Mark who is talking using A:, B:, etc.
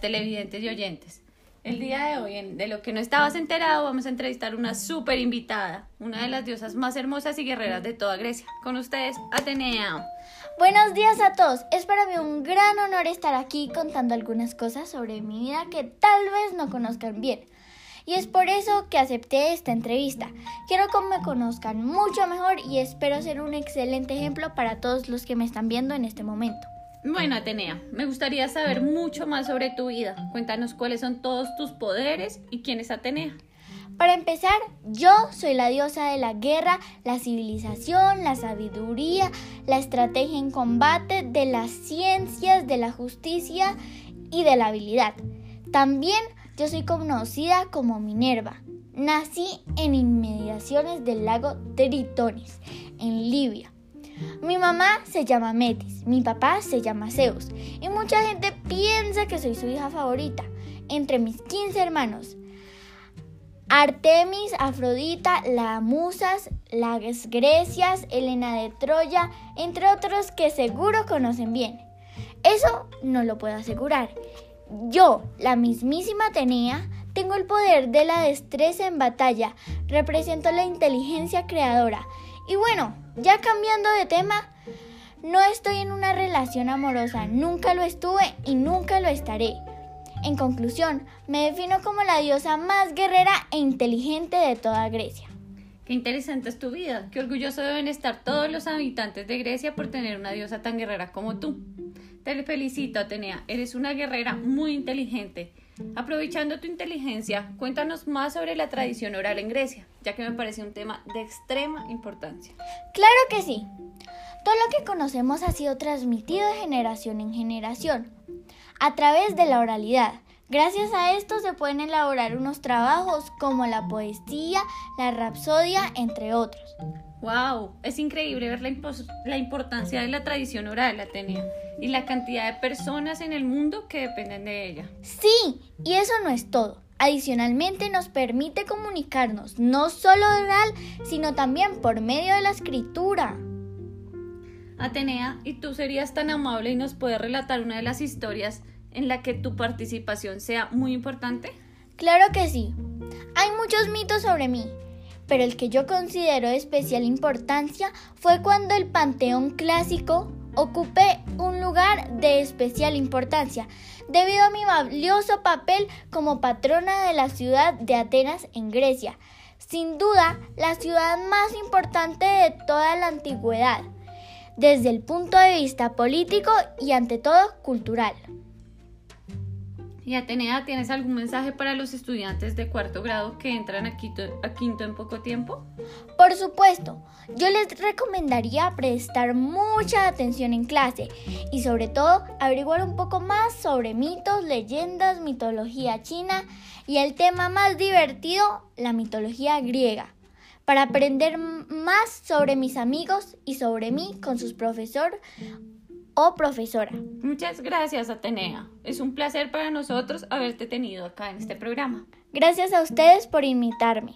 A: televidentes y oyentes. El día de hoy, de lo que no estabas enterado, vamos a entrevistar una súper invitada, una de las diosas más hermosas y guerreras de toda Grecia. Con ustedes, Atenea.
B: Buenos días a todos. Es para mí un gran honor estar aquí contando algunas cosas sobre mi vida que tal vez no conozcan bien. Y es por eso que acepté esta entrevista. Quiero que me conozcan mucho mejor y espero ser un excelente ejemplo para todos los que me están viendo en este momento.
A: Bueno, Atenea, me gustaría saber mucho más sobre tu vida. Cuéntanos cuáles son todos tus poderes y quién es Atenea.
B: Para empezar, yo soy la diosa de la guerra, la civilización, la sabiduría, la estrategia en combate, de las ciencias, de la justicia y de la habilidad. También yo soy conocida como Minerva. Nací en inmediaciones del lago Tritonis, en Libia. Mi mamá se llama Metis, mi papá se llama Zeus y mucha gente piensa que soy su hija favorita. Entre mis 15 hermanos, Artemis, Afrodita, las musas, las Grecias, Helena de Troya, entre otros que seguro conocen bien. Eso no lo puedo asegurar. Yo, la mismísima Atenea, tengo el poder de la destreza en batalla, represento la inteligencia creadora. Y bueno, ya cambiando de tema, no estoy en una relación amorosa, nunca lo estuve y nunca lo estaré. En conclusión, me defino como la diosa más guerrera e inteligente de toda Grecia.
A: Qué interesante es tu vida. Qué orgulloso deben estar todos los habitantes de Grecia por tener una diosa tan guerrera como tú. Te felicito, Atenea. Eres una guerrera muy inteligente. Aprovechando tu inteligencia, cuéntanos más sobre la tradición oral en Grecia, ya que me parece un tema de extrema importancia.
B: Claro que sí. Todo lo que conocemos ha sido transmitido de generación en generación, a través de la oralidad. Gracias a esto se pueden elaborar unos trabajos como la poesía, la rapsodia, entre otros.
A: ¡Wow! Es increíble ver la, la, importancia de la tradición oral, Atenea, y la cantidad de personas en el mundo que dependen de ella.
B: Sí, y eso no es todo. Adicionalmente nos permite comunicarnos no solo oral, sino también por medio de la escritura.
A: Atenea, ¿y tú serías tan amable y nos puedes relatar una de las historias en la que tu participación sea muy importante?
B: Claro que sí. Hay muchos mitos sobre mí, pero el que yo considero de especial importancia fue cuando el Panteón Clásico ocupé un lugar de especial importancia debido a mi valioso papel como patrona de la ciudad de Atenas en Grecia, sin duda la ciudad más importante de toda la antigüedad, desde el punto de vista político y ante todo cultural.
A: Y Atenea, ¿tienes algún mensaje para los estudiantes de cuarto grado que entran a quinto, a quinto en poco tiempo?
B: Por supuesto, yo les recomendaría prestar mucha atención en clase y sobre todo averiguar un poco más sobre mitos, leyendas, mitología china y el tema más divertido, la mitología griega, para aprender más sobre mis amigos y sobre mí con sus profesores o profesora.
A: Muchas gracias, Atenea. Es un placer para nosotros haberte tenido acá en este programa.
B: Gracias a ustedes por invitarme.